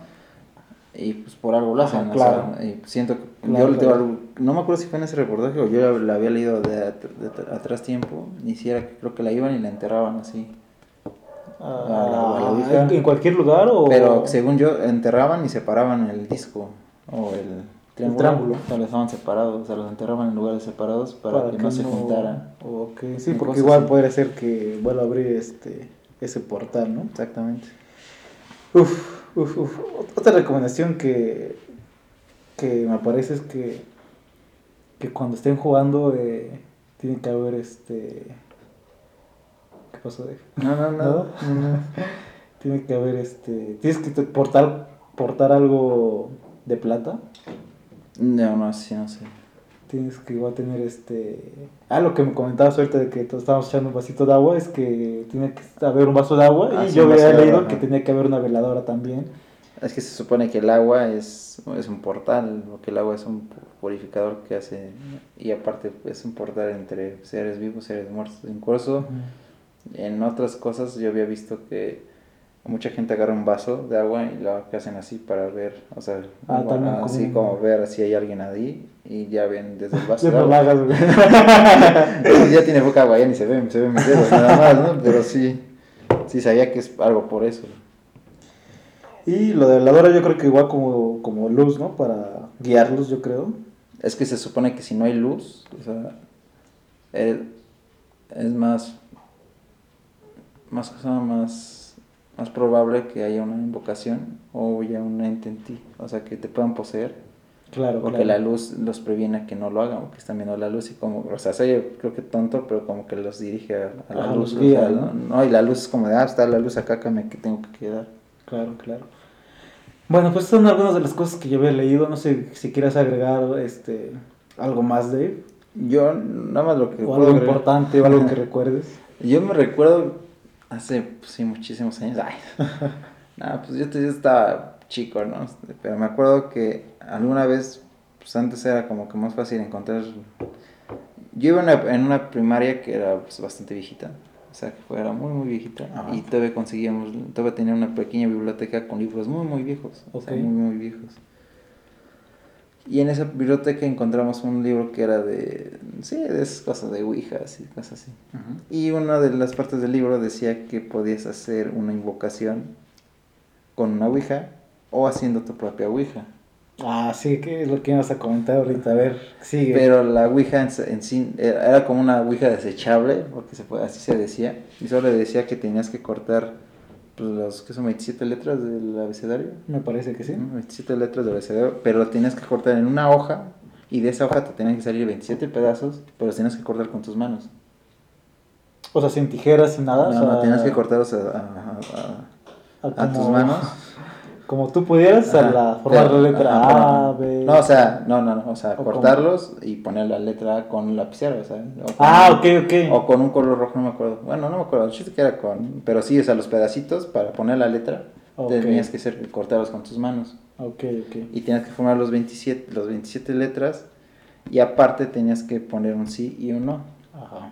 Y pues por algo lo Ajá, hacen, o claro. sea, y siento que Claro, yo claro. No me acuerdo si fue en ese reportaje o yo la había leído de, de atrás tiempo, y si era creo que la iban y la enterraban así. Ah, a la- a la ouija. ¿En cualquier lugar o...? Pero según yo, enterraban y separaban el disco o el triángulo. sea, los dejaban separados, o sea, los enterraban en lugares separados para, que, no se juntaran. Ok, sí, porque igual así. puede ser que vuelva a abrir este, ese portal, ¿no? Exactamente. Uf, uf, uf. Otra recomendación que, que me parece es que, que cuando estén jugando eh, tiene que haber este... ¿Qué pasó de? No, no, no. ¿No? Tiene que haber este... Tienes que portar, portar algo de plata. No, no, sí, no sé. Tienes que igual tener este... Ah, lo que me comentabas ahorita de que todos estábamos echando un vasito de agua es que tiene que haber un vaso de agua Ah, y sí, yo había leído que tenía que haber una veladora también. Es que se supone que el agua es, es un portal, porque el agua es un pu- purificador que hace, y aparte es un portal entre seres vivos, seres muertos. Incluso en otras cosas yo había visto que mucha gente agarra un vaso de agua y lo que hacen así para ver, o sea, Ah, igual, también como así ver si hay alguien ahí y ya ven desde el vaso Ya de agua. hagas. Pues ya tiene poca agua, ya ni se ve, se ven mis dedos nada más, ¿no? Pero sí, sí sabía que es algo por eso. Y lo de veladora yo creo que igual como, como luz, ¿no? Para guiarlos, yo creo. Es que se supone que si no hay luz, o sea, es más, más, o sea, más, más probable que haya una invocación o ya una ente en ti, o sea, que te puedan poseer, Claro, porque claro. la luz los previene a que no lo hagan, porque están viendo la luz y como, o sea, soy creo que tonto, pero como que los dirige a, a la luz, o guía. ¿no? No, y la luz es como de, ah, está la luz acá, que me que tengo que quedar. Claro, claro. Bueno, pues son algunas de las cosas que yo había leído. No sé si quieras agregar este algo más, Dave. Yo, nada más lo que O algo agregar- importante o algo que recuerdes. Yo me recuerdo hace, pues, sí, muchísimos años. Ay, nada, pues yo, yo estaba chico, ¿no? Pero me acuerdo que alguna vez, pues antes era como que más fácil encontrar. Yo iba en una, en una primaria que era pues, bastante viejita, o sea, que fue- era muy, muy viejita. Ajá. Y todavía conseguíamos, todavía tenía una pequeña biblioteca con libros muy, muy viejos. O sea, muy, muy viejos. Y en esa biblioteca encontramos un libro que era de, sí, de esas cosas de ouijas y cosas así. Y una de las partes del libro decía que podías hacer una invocación con una ouija o haciendo tu propia ouija. Ah, sí, que es lo que ibas a comentar ahorita. A ver, sigue. Pero la ouija en, en sí era como una ouija desechable, porque se puede, así se decía. Y solo decía que tenías que cortar pues, los que son 27 letras del abecedario. Me parece que sí. ¿no? 27 letras del abecedario, pero lo tenías que cortar en una hoja. Y de esa hoja te tenían que salir 27 pedazos, pero los tenías que cortar con tus manos. O sea, sin tijeras, sin nada. No, o sea, no, tenías que cortarlos a, a- a- a a tus manos. Como tú pudieras, a la formar la letra ajá, A, B. No, o sea, no, no, no, o sea, ¿O cortarlos y poner la letra A con lapicero, o sea. o con- Ah, ok, ok. O con un color rojo, no me acuerdo. Bueno, no me acuerdo, el chiste que era con. Pero sí, o sea, los pedacitos para poner la letra Ok. tenías que ser, cortarlos con tus manos. Ok, ok. Y tenías que formar los 27, los 27 letras. Y aparte tenías que poner un sí y un no. Ajá.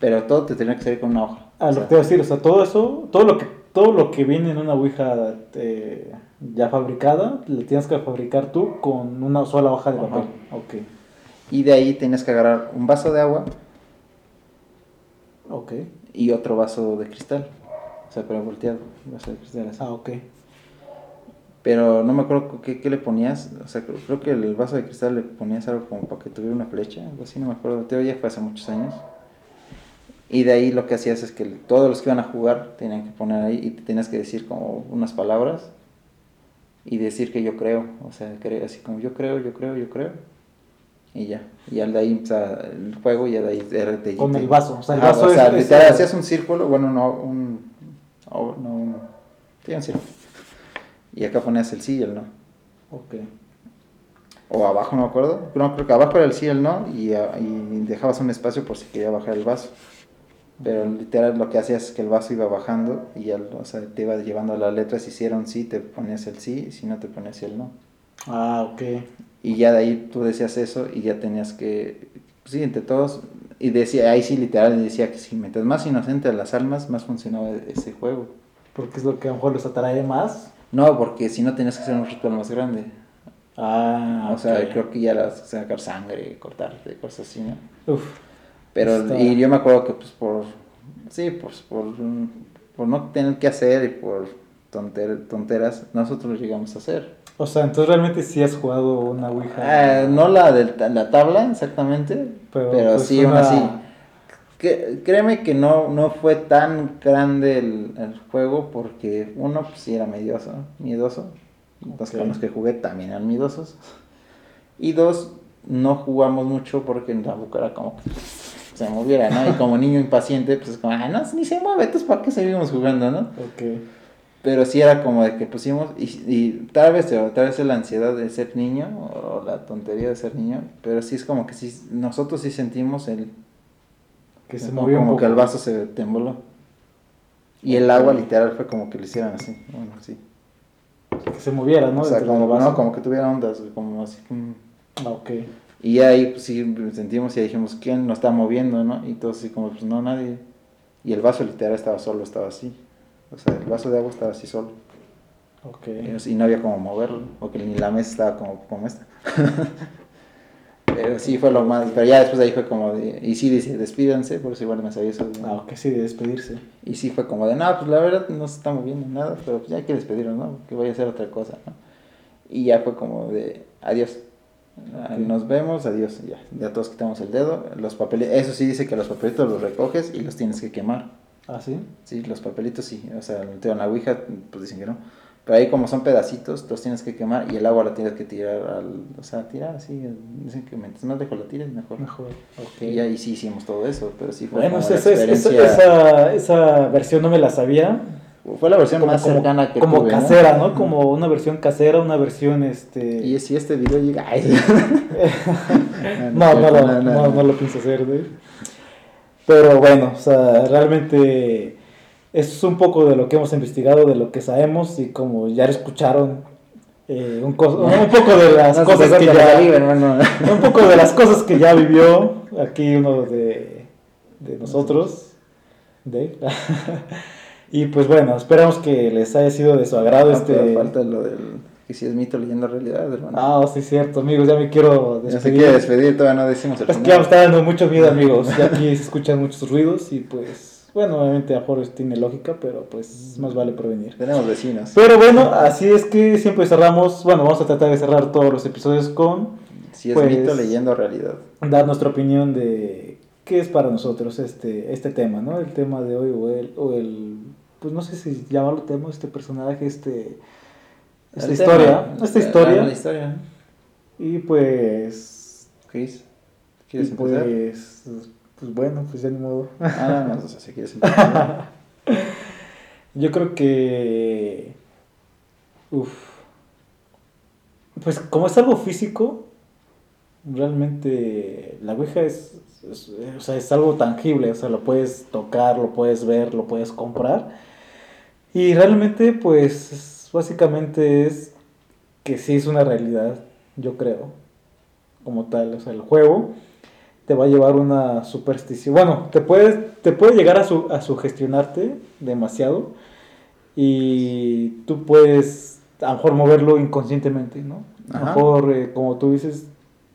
Pero todo te tenía que salir con una hoja. Ah, O lo sea, que te iba a decir, o sea, todo eso, todo lo que, todo lo que viene en una ouija eh, ya fabricada, lo tienes que fabricar tú con una sola hoja de Ajá. papel. Ok. Y de ahí tenías que agarrar un vaso de agua Ok. y otro vaso de cristal. O sea, pero volteado, vaso de cristal así. Ah, ok. Pero no me acuerdo qué, qué le ponías. O sea, creo, creo que el vaso de cristal le ponías algo como para que tuviera una flecha, algo así, no me acuerdo. Te ya fue hace muchos años. Y de ahí lo que hacías es que todos los que iban a jugar tenían que poner ahí y te tenías que decir como unas palabras y decir que yo creo. O sea, cre- así como yo creo, yo creo, yo creo. Y ya. Y al de ahí empezaba el juego y ya de ahí de Con el vaso. O sea, el Ajá, vaso o sea, es- es- literal, hacías un círculo, bueno, no, un. o- no, un. Sí, un círculo. Y acá ponías el sí y el no. Ok. O abajo, no me acuerdo. No, creo que abajo era el sí y el no. Y, a- y dejabas un espacio por si quería bajar el vaso. Pero literal lo que hacías es que el vaso iba bajando y ya, o sea, te iba llevando las letras. Si hiciera un sí, te ponías el sí. Y si no, te ponías el no. Ah, ok. Y ya de ahí tú decías eso y ya tenías que, pues sí, entre todos, y decía, ahí sí literal decía que si metes más inocente a las almas, más funcionaba ese juego. Porque es lo que a lo mejor los atrae más. No, porque si no tenías que hacer un ritual más grande. Ah, O sea, creo que ya era sacar sangre, cortarte, cosas así, ¿no? Uf. Pero, Está- y yo me acuerdo que pues por, sí, pues por, por no tener que hacer y por tonter- tonteras, nosotros lo llegamos a hacer. O sea, entonces realmente sí has jugado una Ouija. Ah, no la de la tabla exactamente, Pero, pero, pues, sí, aún una- así. Que- créeme que no, no fue tan grande el, el juego porque uno pues sí era medioso, miedoso. Los con los que jugué también eran miedosos. Y dos, no jugamos mucho porque la boca era como que se moviera, ¿no? Y como niño impaciente, pues es como, ah, no, ni se mueve, entonces ¿para qué seguimos jugando, no? Ok. Pero sí era como de que pusimos, y, y tal vez tal vez es la ansiedad de ser niño, o la tontería de ser niño, pero sí es como que sí, nosotros sí sentimos el, Que se como, movió un como poco. que el vaso se tembló. Y el agua literal fue como que lo hicieran así, bueno, sí. Que se moviera, ¿no? o sea, como, no, como que tuviera ondas, como así. Ah, ok. Y ahí pues, sí sentimos y dijimos, ¿quién nos está moviendo, no? Y todos así como, pues no, nadie. Y el vaso literal estaba solo, estaba así. O sea, el vaso de agua estaba así solo. Ok. Y no había como moverlo, porque ni la mesa estaba como, como esta. pero sí fue lo más, pero ya después de ahí fue como de, y sí dice, despídanse, por eso igual me sabía eso. Ah, ok, sí, de despedirse. Y sí fue como de, no, pues la verdad no se está moviendo nada, pero pues ya hay que despedirnos, ¿no? Que vaya a hacer otra cosa, ¿no? Y ya fue como de, adiós. Ah. Nos vemos, adiós, ya. Ya todos quitamos el dedo. Los papelitos, eso sí dice que los papelitos los recoges y los tienes que quemar. Ah, sí. Sí, los papelitos sí, o sea, en la Ouija pues dicen que no. Pero ahí como son pedacitos, los tienes que quemar y el agua la tienes que tirar al, o sea, tirar así, dicen que mientras más lejos la tires mejor. Mejor. Ok. Y ahí sí hicimos todo eso, pero sí fue Bueno, como esa, la esa, esa, experiencia, esa, esa versión no me la sabía. Fue la versión Como, más como- cercana que como tuve, ¿no? casera, ¿no? Como una versión casera, una versión este. Y si este video llega, no, no, lo, no, no lo pienso hacer, güey. Pero bueno, o sea, realmente es un poco de lo que hemos investigado, de lo que sabemos y como ya escucharon, eh, un, un poco de las No cosas que ya, hermano. un poco de las cosas que ya vivió aquí uno de, de nosotros, Dave. Y pues bueno, esperamos que les haya sido de su agrado Ah, este. falta lo del que si es mito leyendo realidad, hermano. Ah, sí, cierto, amigos, ya me quiero ya se despedir. quiere despedir, todavía no decimos el Es que ya me está dando mucho miedo, amigos. Ya aquí se escuchan muchos ruidos y pues, bueno, obviamente a Jorge tiene lógica, pero pues más vale prevenir. Tenemos vecinos. Pero bueno, así es que siempre cerramos, bueno, vamos a tratar de cerrar todos los episodios con Si es Pues- mito leyendo realidad. dar nuestra opinión de qué es para nosotros este, este tema, ¿no? El tema de hoy o el, o el pues no sé si llamarlo tema, este personaje, este, esta El historia, tema, esta historia. La historia. Y pues, Chris, y ¿quieres empezar? pues, pues bueno, pues ya ni modo. Ah, no, no, o sea, si quieres empezar. Yo creo que. Uf. Pues como es algo físico, realmente la Ouija es, es- o sea, es algo tangible, o sea, lo puedes tocar, lo puedes ver, lo puedes comprar. Y realmente, pues, es- básicamente es que sí es una realidad, yo creo, como tal. O sea, el juego te va a llevar una superstición. Bueno, te puede, te puede llegar a, su, a sugestionarte demasiado y tú puedes a lo mejor moverlo inconscientemente, ¿no? A lo mejor, eh, como tú dices,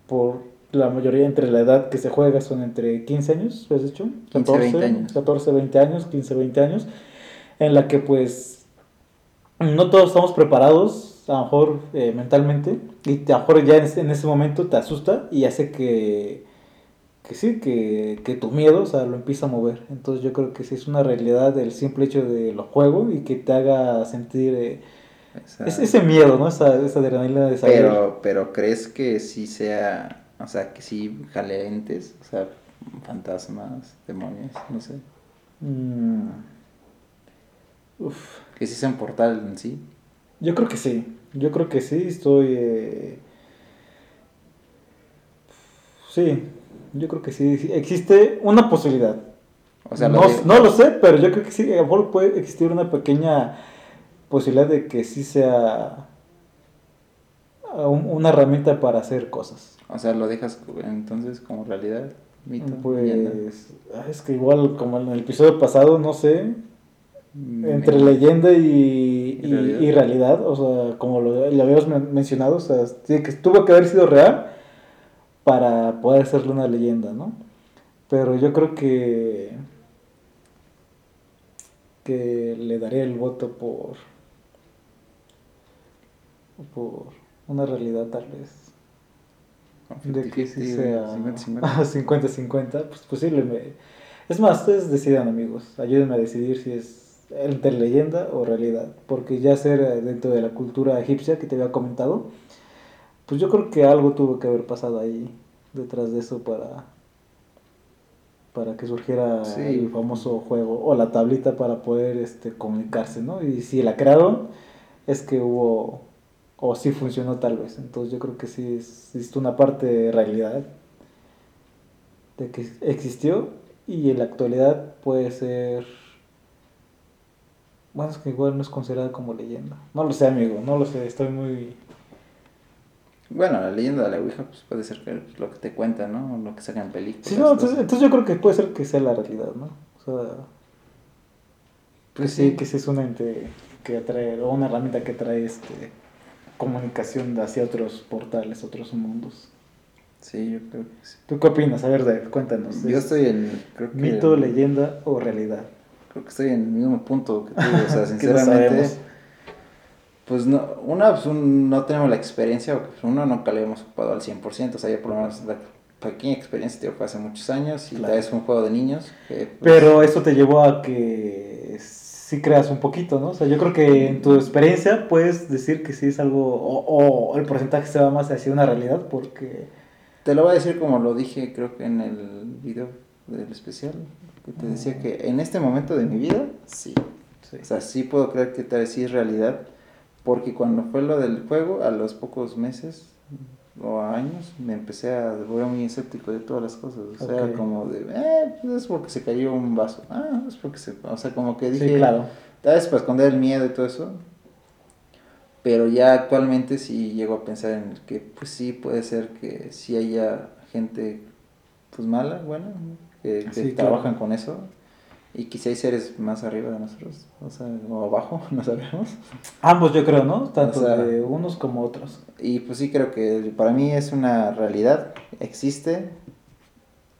por la mayoría entre la edad que se juega son entre 15 años, ¿has dicho? 15, 20 años. 14, 20 años, 15, 20 años, en la que pues no todos estamos preparados, a lo mejor eh, mentalmente, y a lo mejor ya en ese, en ese momento te asusta y hace que, que sí, que, que tu miedo, o sea, lo empieza a mover. Entonces yo creo que sí es una realidad el simple hecho de lo juego y que te haga sentir... Eh, ese, ese miedo, ¿no? Esa, esa adrenalina de saber. Pero, pero ¿crees que sí sea, o sea, que sí jale entes, o sea, fantasmas, demonios, no sé? Mm. Uf. Que sí sean portal en sí. Yo creo que sí. Yo creo que sí. Estoy. Eh... Sí. Yo creo que sí. Existe una posibilidad. O sea, no, lo no lo sé, pero yo creo que sí. A lo mejor puede existir una pequeña posibilidad de que sí sea un- una herramienta para hacer cosas. o sea, lo dejas entonces como realidad, mito. Pues ah, es que igual como en el episodio pasado, no sé, entre Mm, leyenda y, ¿Y y- realidad? y realidad, o sea, como lo, lo habíamos men- mencionado, o sea, tiene que, tuvo que haber sido real para poder hacerle una leyenda, ¿no? Pero yo creo que que le daría el voto por por una realidad tal vez de que sí 50-50, sea 50-50. 50-50, pues posiblemente. Es más, ustedes decidan, amigos. Ayúdenme a decidir si es entre leyenda o realidad. Porque ya ser dentro de la cultura egipcia que te había comentado, pues yo creo que algo tuvo que haber pasado ahí detrás de eso para para que surgiera Sí. el famoso juego o la tablita para poder este comunicarse, ¿no? Y si la crearon es que hubo o sí funcionó tal vez. Entonces yo creo que sí existe una parte de realidad de que existió y en la actualidad puede ser bueno, es que igual no es considerada como leyenda. No lo sé, amigo, no lo sé, estoy muy Bueno, la leyenda de la Ouija pues puede ser que lo que te cuentan, ¿no? Lo que sacan películas. Sí, no, entonces, entonces yo creo que puede ser que sea la realidad, ¿no? O sea, Pues sí, sí. que sí es un ente que atrae, o una herramienta que trae este comunicación hacia otros portales, otros mundos. Sí, yo creo que sí. ¿Tú qué opinas? A ver, Dave, cuéntanos. Yo ¿Es estoy en, creo que, ¿Mito, leyenda o realidad? Creo que estoy en el mismo punto que tú, o sea, no sinceramente, pues no, una, pues un- no tenemos la experiencia, porque uno nunca le hemos ocupado al 100%, o sea, yo por lo menos la pequeña experiencia, tío, fue hace muchos años, y Claro. fue un juego de niños, que, pues, Pero eso te llevó a que sí creas un poquito, ¿no? O sea, yo creo que en tu experiencia puedes decir que sí es algo, o, o el porcentaje se va más hacia una realidad, porque... te lo voy a decir como lo dije, creo que en el video del especial, que te decía que en este momento de mi vida, sí, Sí. O sea, sí puedo creer que tal vez sí es realidad, porque cuando fue lo del juego, a los pocos meses o años, me empecé a volver muy escéptico de todas las cosas. O sea, como de, eh, pues es porque se cayó un vaso. Ah, es porque se... O sea, como que dije, Sí, claro. tal vez para esconder el miedo y todo eso. Pero ya actualmente sí llego a pensar en que, pues sí, puede ser que sí haya gente, pues mala, buena, que, que Sí, claro. trabajan con eso. Y quizá hay seres más arriba de nosotros, o sea, o abajo, no sabemos. Ambos yo creo, ¿no? Tanto O sea- de unos como otros. Y pues sí creo que para mí es una realidad, existe.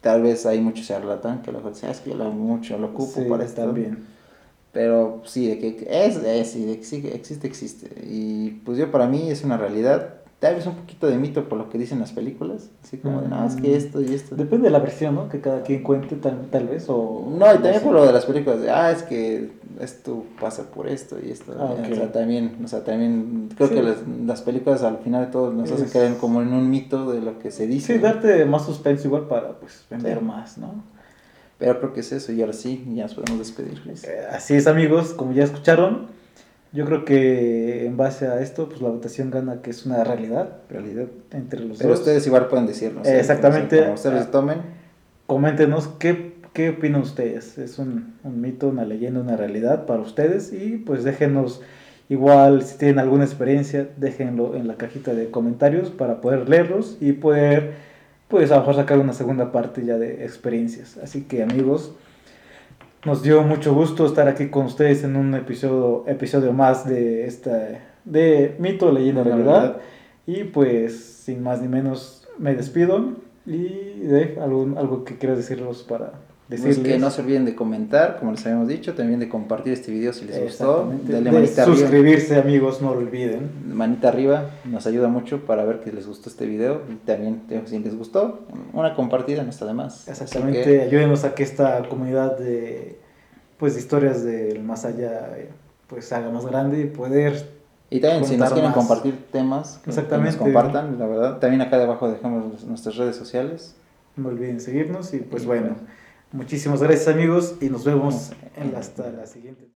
Tal vez hay mucho charlatán que a lo dice, "Ah, es que yo lo mucho lo ocupo Sí, para esto. también. Pero sí, de que es, es, de que existe, existe. Y pues yo para mí es una realidad. Tal vez un poquito de mito por lo que dicen las películas. Así como de, no, es que esto y esto. Depende de la versión, ¿no? Que cada quien cuente tal, tal vez, o... No, y también sé. por lo de las películas, de, ah, es que esto pasa por esto y esto. Ah, O sea, también, o sea, también creo Sí. que las, las películas al final de todo nos hacen caer como en un mito de lo que se dice. Sí, darte más suspenso igual para, pues, vender Sí. más, ¿no? Pero creo que es eso, y ahora sí, ya nos podemos despedir. Eh, Así es, amigos, como ya escucharon, yo creo que en base a esto, pues la votación gana que es una realidad, realidad entre los Pero dos. ustedes igual pueden decirnos. ¿eh? Exactamente. Como ustedes lo tomen. Coméntenos qué, qué opinan ustedes. ¿Es un, un mito, una leyenda, una realidad para ustedes? Y pues déjenos igual, si tienen alguna experiencia, déjenlo en la cajita de comentarios para poder leerlos y poder, pues a lo mejor sacar una segunda parte ya de experiencias. Así que amigos, nos dio mucho gusto estar aquí con ustedes en un episodio, episodio más de esta de mito, leyenda, realidad. realidad. Y pues sin más ni menos me despido Y Dave, ¿algo, algo que quieras decirnos para decirles? que no se olviden de comentar, como les habíamos dicho, también de compartir este video si les gustó. Exactamente. De manita arriba. suscribirse, amigos, no lo olviden. Manita arriba, nos ayuda mucho para ver que les gustó este video. Y también, si les gustó, una compartida no está de más. Exactamente, que- ayúdenos a que esta comunidad de, pues, de historias del más allá eh, pues se haga más grande y poder Y también si nos quieren más. compartir temas, que- que Exactamente. nos compartan, la verdad. También acá debajo dejamos nuestras redes sociales. no olviden seguirnos y pues bueno, muchísimas gracias amigos y nos vemos en la, hasta la siguiente.